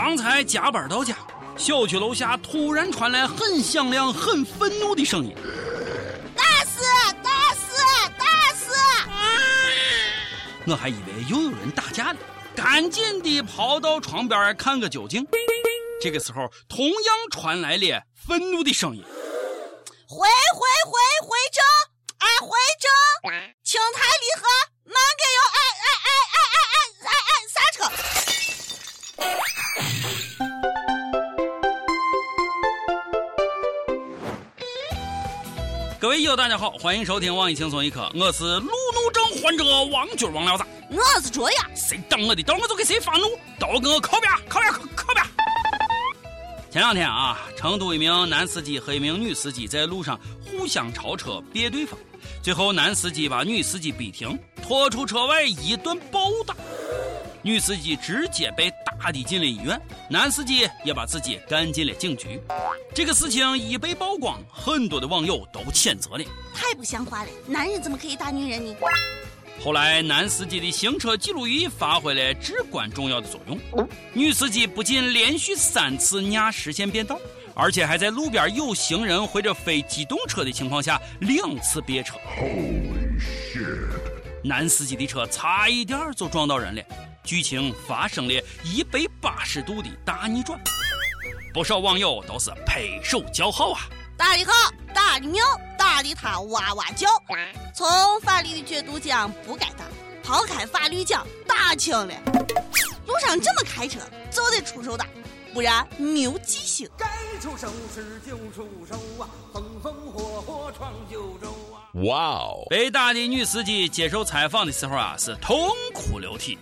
刚才加班到家，小区楼下突然传来很响亮、很愤怒的声音：“打死！打死！打死！”我还以为又有人打架呢，赶紧的跑到窗边看个究竟。这个时候，同样传来了愤怒的声音：“回回回友，大家好，欢迎收听网易轻松一刻，我是路怒症患者王军王聊子，我是卓雅，谁挡我的道，我就给谁发怒，都给我靠边，靠边，靠边！前两天啊，成都一名男司机和一名女司机在路上互相超车别对方，最后男司机把女司机逼停，拖出车外一顿暴打，女司机直接被打的进了医院，男司机也把自己赶进了警局。这个事情一被曝光，很多的网友都谴责了，太不像话了，男人怎么可以打女人呢？后来，男司机的行车记录仪发挥了至关重要的作用。女司机不仅连续三次压实线变道，而且还在路边有行人或者非机动车的情况下两次别车。男司机的车差一点就撞到人了，剧情发生了一百八十度的大逆转。不少网友都是拍手叫好啊！打的好，打的妙，打的他哇哇叫。从法律的角度讲不该打，抛开法律讲打轻了。路上这么开车就得出手打，不然没有记性。该出手时就出手啊，风风火火闯九州啊！哇哦！被打的女司机接受采访的时候啊，是痛哭流涕。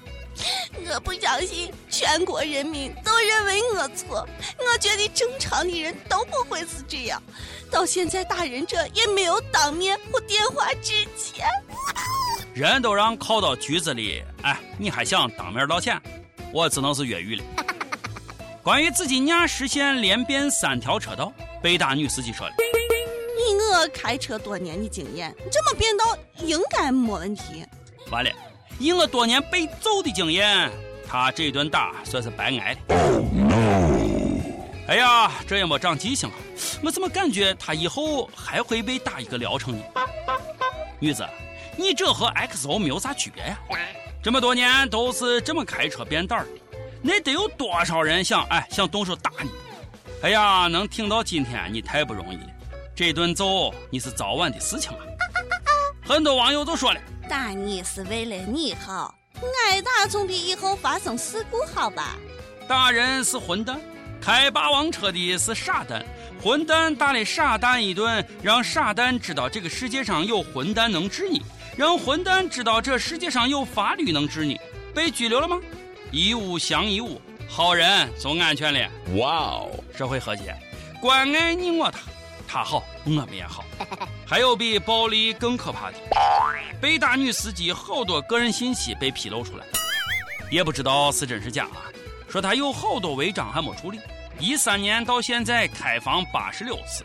我不相信全国人民都认为我错，我觉得正常的人都不会是这样。到现在打人者也没有当面或电话之前。人都让铐到局子里，哎，你还想当面道歉？我只能是越狱了。关于自己压实线连变三条车道，被打女司机说了：“以我开车多年的经验，这么变道应该没问题。”完了。以我多年被揍的经验，他这顿打算是白挨了。哎呀，这也没长记性啊！我怎么感觉他以后还会被打一个疗程呢？女子，你这和 XO 没有啥区别呀？这么多年都是这么开车变道的，那得有多少人想哎想动手打你？哎呀，能挺到今天你太不容易了，这顿揍你是早晚的事情啊！很多网友都说了。打你是为了你好，挨打总比以后发生事故好吧？打人是混蛋，开霸王车的是傻蛋，混蛋打了傻蛋一顿，让傻蛋知道这个世界上有混蛋能治你，让混蛋知道这世界上有法律能治你。被拘留了吗？一物降一物，好人总安全了。哇哦，社会和谐，关爱你我他，他好我们也好。还有比暴力更可怕的，被打女司机好多个人信息被披露出来，也不知道是真是假啊。说他有好多违章还没处理，一三年到现在开房八十六次，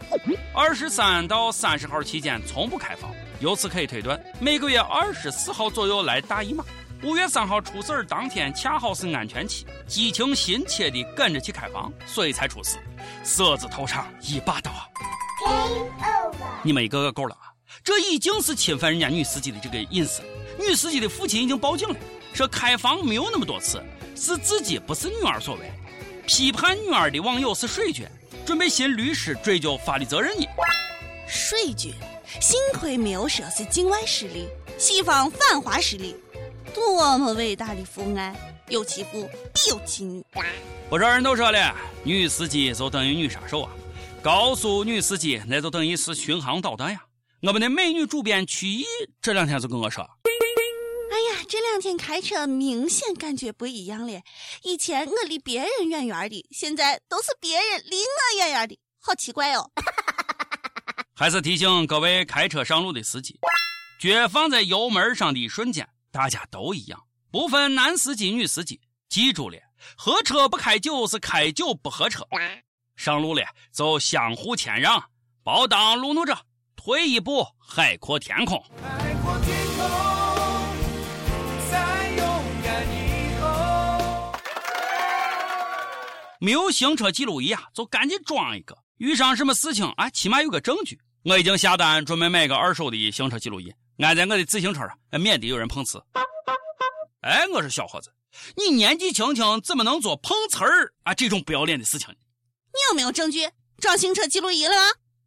二十三到三十号期间从不开房。由此可以推断，每个月二十四号左右来大姨妈，五月三号出事儿当天恰好是安全期，激情心切地赶着去开房，所以才出事，色字头上一把刀！你们一个个够了啊！这已经是侵犯人家女司机的这个隐私。女司机的父亲已经报警了，说开房没有那么多次，是自己不是女儿所为。批判女儿的网友是水军，准备寻律师追究法律责任呢。水军，幸亏没有说是境外势力，西方反华势力，多么伟大的父爱！有其父必有其女。不少人都说了，女司机就等于女杀手啊。高速女司机那就等于是巡航导弹呀！我们的美女主编曲艺这两天就跟我说：“哎呀，这两天开车明显感觉不一样了。以前我离别人远远的，现在都是别人离我远远的，好奇怪哦。”还是提醒各位开车上路的司机，脚放在油门上的一瞬间，大家都一样，不分男司机女司机。记住了，喝车不开酒，是开酒不喝车。上路了就相互谦让，包当路怒者，退一步海阔天空。海阔天空，没有行车记录仪啊，就赶紧装一个。遇上什么事情啊，起码有个证据。我已经下单准备买个二手的行车记录仪，安在我的自行车上，免得有人碰瓷。哎，我说小伙子，你年纪轻轻怎么能做碰瓷儿啊这种不要脸的事情呢？你有没有证据装行车记录仪了吗？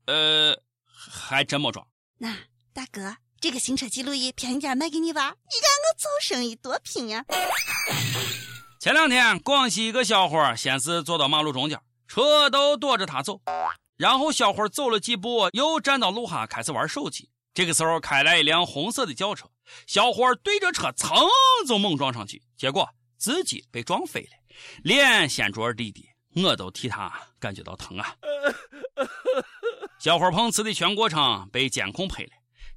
呃，还真没装。那大哥，这个行车记录仪便宜点卖给你吧，你看我做生意多拼呀！前两天，广西一个小伙先是坐到马路中间，车都躲着他走，然后小伙走了几步，又站到路下开始玩手机。这个时候开来一辆红色的轿车，小伙对着车噌就猛撞上去，结果自己被撞飞了，脸先着地的，我都替他感觉到疼啊！小伙碰瓷的全过程被监控拍了，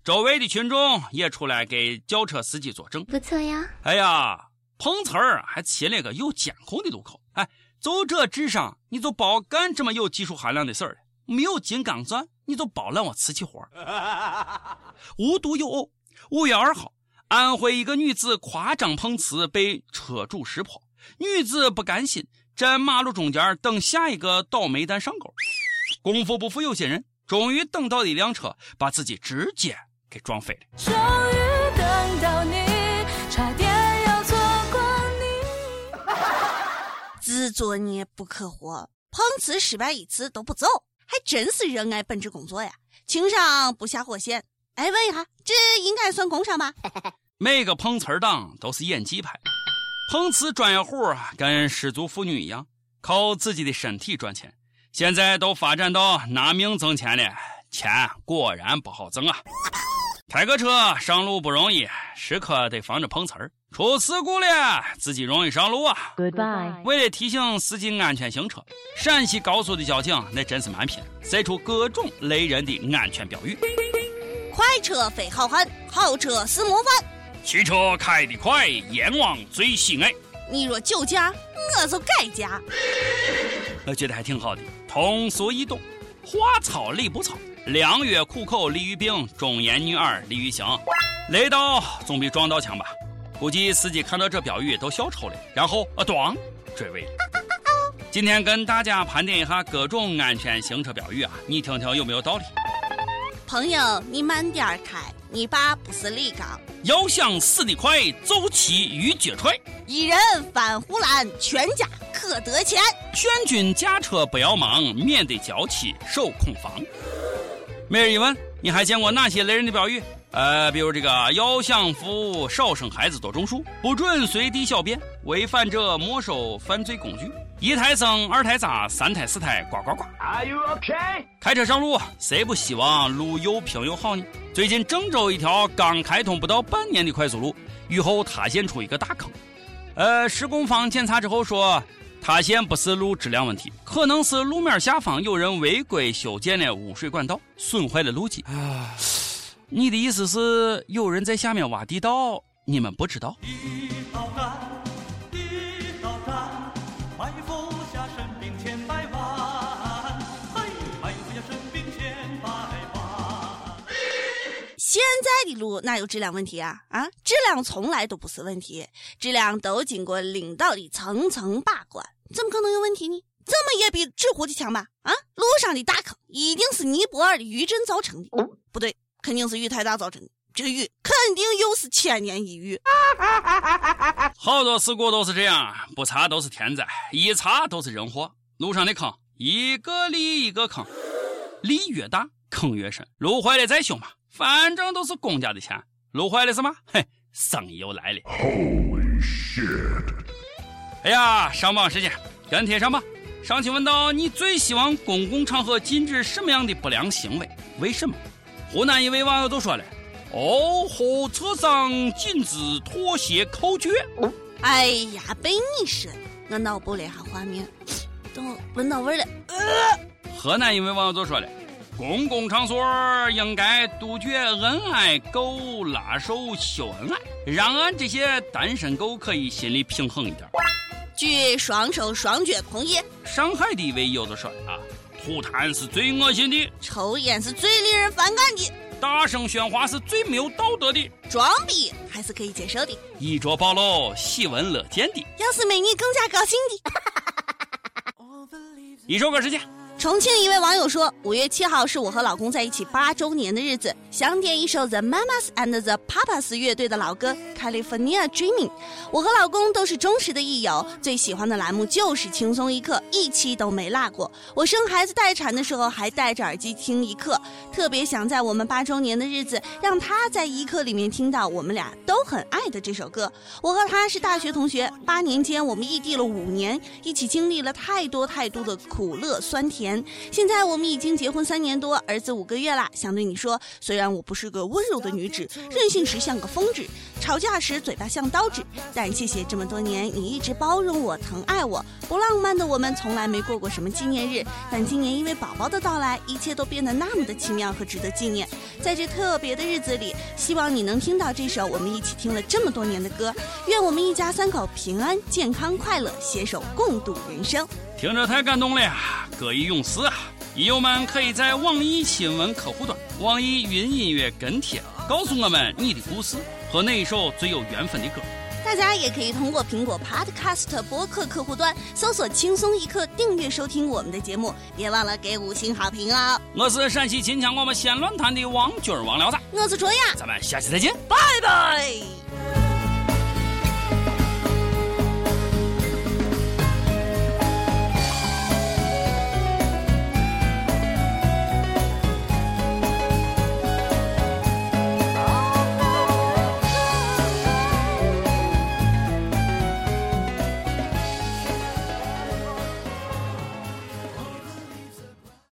周围的群众也出来给轿车司机作证。不错呀！哎呀！碰瓷儿还起了个有监控的路口，哎，就这智商，你就包干这么有技术含量的事儿了没有金刚钻，你就包揽我瓷器活无独有偶，五月二号，安徽一个女子夸张碰瓷被车主识破，女子不甘心，站马路中间等下一个倒霉蛋上钩。功夫不负有心人，终于等到一辆车，把自己直接给撞飞了。终于等到你，差点要错过你。自作孽不可活，碰瓷失败一次都不走，还真是热爱本职工作呀！情商不下火线。哎，问一下，这应该算工伤吧？每个碰瓷儿党都是演技派，碰瓷专业户跟失足妇女一样，靠自己的身体赚钱。现在都发展到拿命挣钱了，钱果然不好挣啊！开个车上路不容易，时刻得防着碰瓷儿。出事故了，自己容易上路啊。Goodbye。为了提醒司机安全行车，陕西高速的交警那真是蛮拼，晒出各种雷人的安全标语。快车非好汉，好车是模范。汽车开得快，阎王最喜爱。你若酒驾，我就改嫁。我觉得还挺好的，通俗易懂，话糙理不糙。良药苦口利于病，忠言逆耳利于行。雷到总比撞到强吧？估计司机看到这标语都笑抽了，然后啊，咣，追尾了。今天跟大家盘点一下各种安全行车标语啊，你听听有没有道理？朋友，你慢点开，你爸不是李刚。要想死得快，走起鱼脚踹。一人翻护栏，全家可得钱。劝君驾车不要忙，免得娇妻受空房。每日一问：你还见过哪些雷人的标语？呃，比如这个“要享福，少生孩子，多种树”，不准随地小便，违反者没收犯罪工具。一胎生，二胎扎，三胎四胎呱呱呱。Are you okay？开车上路，谁不希望路又平又好呢？最近郑州一条刚开通不到半年的快速路，雨后塌陷出一个大坑。呃，施工方检查之后说。塌陷不是路质量问题，可能是路面下方有人违规修建了污水管道，损坏了路基。啊你的意思是有人在下面挖地道，你们不知道？现在的路哪有质量问题啊？啊，质量从来都不是问题，质量都经过领导的层层把关。怎么可能有问题呢？怎么也比纸糊的强吧？啊，路上的大坑一定是尼泊尔的余震造成的，不对，肯定是雨太大造成的。这个雨肯定又是千年一遇。好多事故都是这样，不查都是天灾，一查都是人祸。路上的坑一个里一个坑，力越大坑越深。路坏了再修嘛，反正都是公家的钱。路坏了是吗？嘿，生意又来了。Holy shit！哎呀，上榜时间，跟贴上榜。上期问到你最希望公共场合禁止什么样的不良行为？为什么？湖南一位网友就说了：“哦，火车上禁止脱鞋抠脚。”哎呀，被你说，我脑补了一下画面，都闻到味了。呃河南一位网友就说了：“公共场所应该杜绝恩爱狗拉手秀恩爱，让俺这些单身狗可以心里平衡一点。”举双手双脚同意。上海的一位友子说啊，吐痰是最恶心的，抽烟是最令人反感的，大声喧哗是最没有道德的，装逼还是可以接受的，衣着暴露喜闻乐见的，要是美女更加高兴的。一首歌时间。重庆一位网友说：“五月七号是我和老公在一起八周年的日子，想点一首 The Mamas and the Papas 乐队的老歌《California Dreaming》。我和老公都是忠实的益友，最喜欢的栏目就是《轻松一刻》，一期都没落过。我生孩子待产的时候还戴着耳机听一刻，特别想在我们八周年的日子，让他在一刻里面听到我们俩都很爱的这首歌。我和他是大学同学，八年间我们异地了五年，一起经历了太多太多的苦乐酸甜。”现在我们已经结婚三年多，儿子五个月了。想对你说，虽然我不是个温柔的女子，任性时像个疯子，吵架时嘴巴像刀子，但谢谢这么多年你一直包容我、疼爱我。不浪漫的我们从来没过过什么纪念日，但今年因为宝宝的到来，一切都变得那么的奇妙和值得纪念。在这特别的日子里，希望你能听到这首我们一起听了这么多年的歌。愿我们一家三口平安、健康、快乐，携手共度人生。听着太感动了呀！歌以咏词啊！益友们可以在网易新闻客户端、网易云音乐跟帖，告诉我们你的故事和那一首最有缘分的歌。大家也可以通过苹果 Podcast 播客客户端搜索“轻松一刻”，订阅收听我们的节目。别忘了给五星好评哦！我是陕西秦腔我们县论坛的王军王聊子，我是卓雅，咱们下期再见，拜拜。